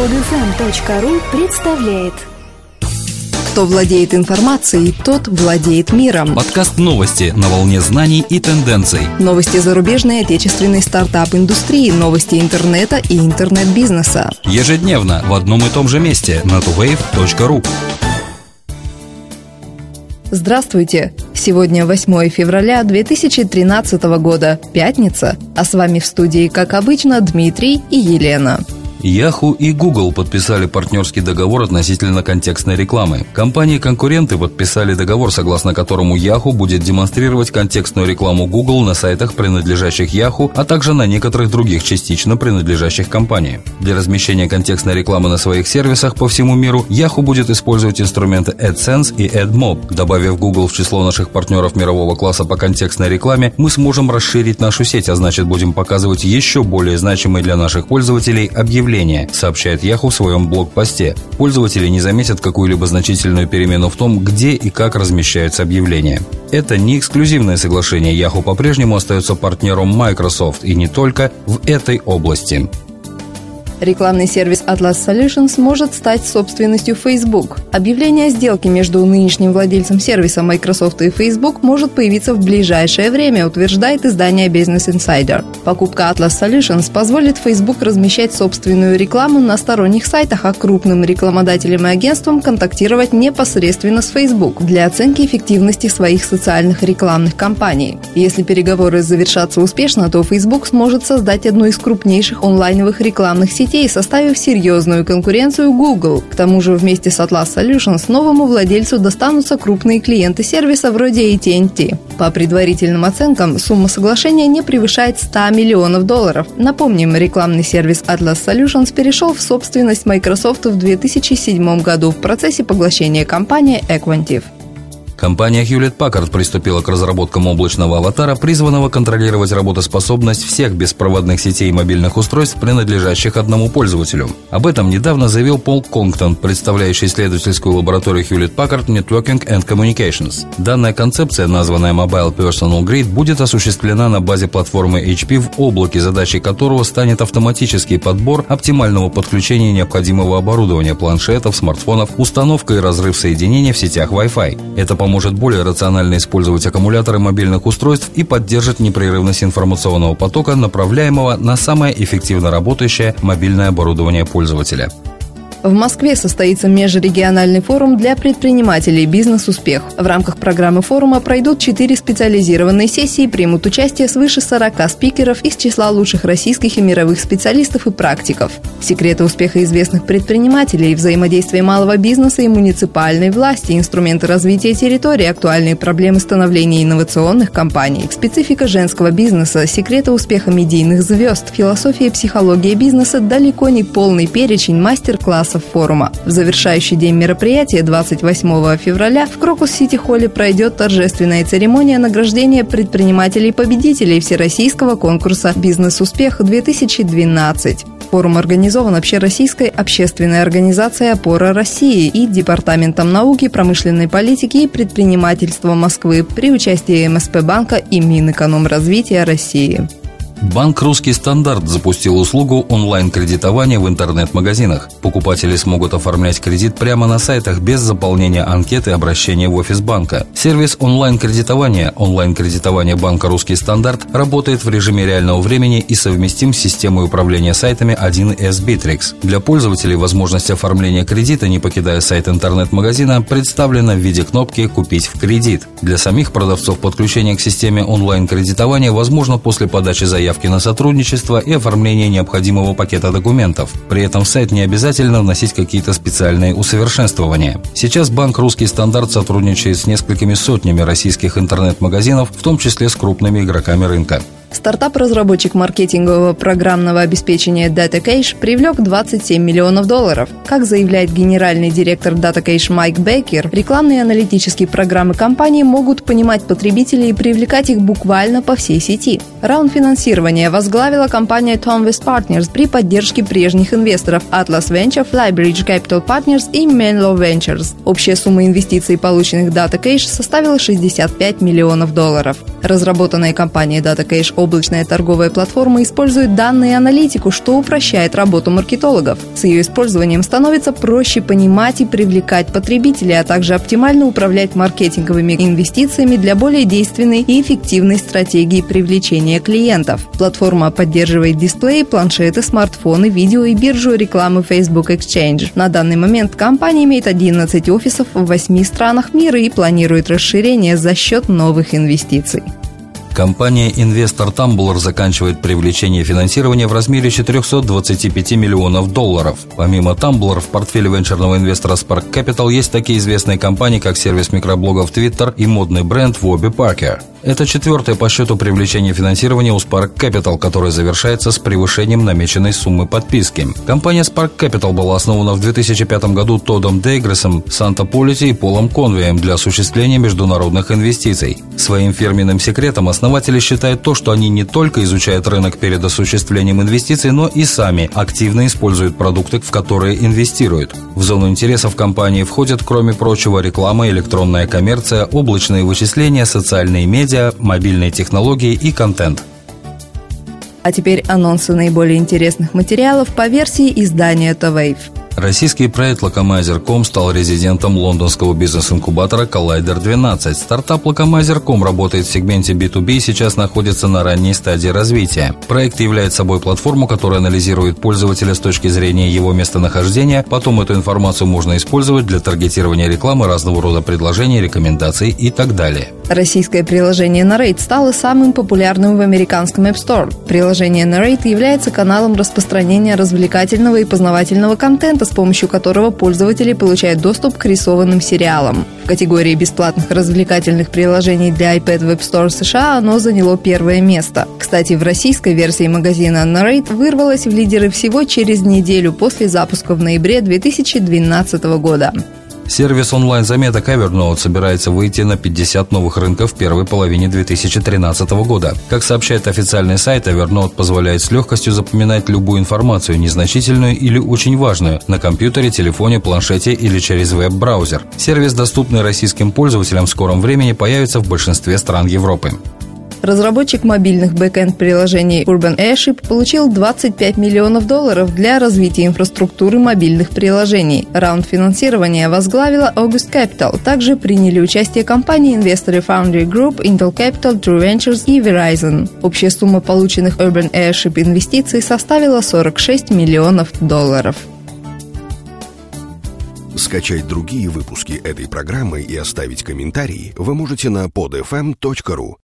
Подфм.ру представляет Кто владеет информацией, тот владеет миром. Подкаст новости на волне знаний и тенденций. Новости зарубежной и отечественной стартап-индустрии, новости интернета и интернет-бизнеса. Ежедневно в одном и том же месте на tuwave.ru. Здравствуйте! Сегодня 8 февраля 2013 года, пятница, а с вами в студии, как обычно, Дмитрий и Елена. Yahoo и Google подписали партнерский договор относительно контекстной рекламы. Компании-конкуренты подписали договор, согласно которому Yahoo будет демонстрировать контекстную рекламу Google на сайтах, принадлежащих Yahoo, а также на некоторых других частично принадлежащих компании. Для размещения контекстной рекламы на своих сервисах по всему миру Yahoo будет использовать инструменты AdSense и AdMob. Добавив Google в число наших партнеров мирового класса по контекстной рекламе, мы сможем расширить нашу сеть, а значит будем показывать еще более значимые для наших пользователей объявления объявления, сообщает Yahoo в своем блог-посте. Пользователи не заметят какую-либо значительную перемену в том, где и как размещаются объявления. Это не эксклюзивное соглашение. Yahoo по-прежнему остается партнером Microsoft и не только в этой области. Рекламный сервис Atlas Solutions может стать собственностью Facebook. Объявление о сделке между нынешним владельцем сервиса Microsoft и Facebook может появиться в ближайшее время, утверждает издание Business Insider. Покупка Atlas Solutions позволит Facebook размещать собственную рекламу на сторонних сайтах, а крупным рекламодателям и агентствам контактировать непосредственно с Facebook для оценки эффективности своих социальных рекламных кампаний. Если переговоры завершатся успешно, то Facebook сможет создать одну из крупнейших онлайновых рекламных сетей сетей, составив серьезную конкуренцию Google. К тому же вместе с Atlas Solutions новому владельцу достанутся крупные клиенты сервиса вроде AT&T. По предварительным оценкам, сумма соглашения не превышает 100 миллионов долларов. Напомним, рекламный сервис Atlas Solutions перешел в собственность Microsoft в 2007 году в процессе поглощения компании Equantive. Компания Hewlett Packard приступила к разработкам облачного аватара, призванного контролировать работоспособность всех беспроводных сетей и мобильных устройств, принадлежащих одному пользователю. Об этом недавно заявил Пол Конгтон, представляющий исследовательскую лабораторию Hewlett Packard Networking and Communications. Данная концепция, названная Mobile Personal Grid, будет осуществлена на базе платформы HP в облаке, задачей которого станет автоматический подбор оптимального подключения необходимого оборудования планшетов, смартфонов, установка и разрыв соединения в сетях Wi-Fi. Это поможет поможет более рационально использовать аккумуляторы мобильных устройств и поддержит непрерывность информационного потока, направляемого на самое эффективно работающее мобильное оборудование пользователя. В Москве состоится межрегиональный форум для предпринимателей «Бизнес-успех». В рамках программы форума пройдут четыре специализированные сессии, примут участие свыше 40 спикеров из числа лучших российских и мировых специалистов и практиков. Секреты успеха известных предпринимателей, взаимодействие малого бизнеса и муниципальной власти, инструменты развития территории, актуальные проблемы становления инновационных компаний, специфика женского бизнеса, секреты успеха медийных звезд, философия и психология бизнеса, далеко не полный перечень мастер-классов участников форума. В завершающий день мероприятия 28 февраля в Крокус-Сити-Холле пройдет торжественная церемония награждения предпринимателей-победителей Всероссийского конкурса «Бизнес-успех-2012». Форум организован общероссийской общественной организацией «Опора России» и Департаментом науки, промышленной политики и предпринимательства Москвы при участии МСП банка и Минэкономразвития России. Банк «Русский стандарт» запустил услугу онлайн-кредитования в интернет-магазинах. Покупатели смогут оформлять кредит прямо на сайтах без заполнения анкеты обращения в офис банка. Сервис онлайн-кредитования онлайн-кредитование банка «Русский стандарт» работает в режиме реального времени и совместим с системой управления сайтами 1С Bittrex. Для пользователей возможность оформления кредита, не покидая сайт интернет-магазина, представлена в виде кнопки «Купить в кредит». Для самих продавцов подключение к системе онлайн-кредитования возможно после подачи заявки заявки на сотрудничество и оформление необходимого пакета документов. При этом в сайт не обязательно вносить какие-то специальные усовершенствования. Сейчас банк «Русский стандарт» сотрудничает с несколькими сотнями российских интернет-магазинов, в том числе с крупными игроками рынка. Стартап-разработчик маркетингового программного обеспечения DataCache привлек 27 миллионов долларов. Как заявляет генеральный директор DataCache Майк Беккер, рекламные аналитические программы компании могут понимать потребителей и привлекать их буквально по всей сети. Раунд финансирования возглавила компания Tom West Partners при поддержке прежних инвесторов Atlas Venture, Flybridge Capital Partners и Menlo Ventures. Общая сумма инвестиций, полученных DataCache, составила 65 миллионов долларов. Разработанная компанией DataCache Облачная торговая платформа использует данные и аналитику, что упрощает работу маркетологов. С ее использованием становится проще понимать и привлекать потребителей, а также оптимально управлять маркетинговыми инвестициями для более действенной и эффективной стратегии привлечения клиентов. Платформа поддерживает дисплеи, планшеты, смартфоны, видео и биржу рекламы Facebook Exchange. На данный момент компания имеет 11 офисов в 8 странах мира и планирует расширение за счет новых инвестиций. Компания «Инвестор Tumblr» заканчивает привлечение финансирования в размере 425 миллионов долларов. Помимо Tumblr, в портфеле венчурного инвестора Spark Capital есть такие известные компании, как сервис микроблогов Twitter и модный бренд Wobby Parker. Это четвертое по счету привлечение финансирования у Spark Capital, которое завершается с превышением намеченной суммы подписки. Компания Spark Capital была основана в 2005 году Тодом Дейгресом, Санта Полити и Полом Конвеем для осуществления международных инвестиций. Своим фирменным секретом основатели считают то, что они не только изучают рынок перед осуществлением инвестиций, но и сами активно используют продукты, в которые инвестируют. В зону интересов компании входят, кроме прочего, реклама, электронная коммерция, облачные вычисления, социальные медиа, медиа, мобильные технологии и контент. А теперь анонсы наиболее интересных материалов по версии издания Wave. Российский проект Locamizer.com стал резидентом лондонского бизнес-инкубатора Collider 12. Стартап Locamizer.com работает в сегменте B2B и сейчас находится на ранней стадии развития. Проект является собой платформу, которая анализирует пользователя с точки зрения его местонахождения. Потом эту информацию можно использовать для таргетирования рекламы разного рода предложений, рекомендаций и так далее. Российское приложение Narrate стало самым популярным в американском App Store. Приложение Narrate является каналом распространения развлекательного и познавательного контента, с помощью которого пользователи получают доступ к рисованным сериалам. В категории бесплатных развлекательных приложений для iPad App Store США оно заняло первое место. Кстати, в российской версии магазина Narrate вырвалось в лидеры всего через неделю после запуска в ноябре 2012 года. Сервис онлайн-заметок Evernote собирается выйти на 50 новых рынков в первой половине 2013 года. Как сообщает официальный сайт, Evernote позволяет с легкостью запоминать любую информацию, незначительную или очень важную, на компьютере, телефоне, планшете или через веб-браузер. Сервис, доступный российским пользователям в скором времени, появится в большинстве стран Европы. Разработчик мобильных бэкэнд-приложений Urban Airship получил 25 миллионов долларов для развития инфраструктуры мобильных приложений. Раунд финансирования возглавила August Capital. Также приняли участие компании-инвесторы Foundry Group, Intel Capital, True Ventures и Verizon. Общая сумма полученных Urban Airship инвестиций составила 46 миллионов долларов. Скачать другие выпуски этой программы и оставить комментарии вы можете на podfm.ru.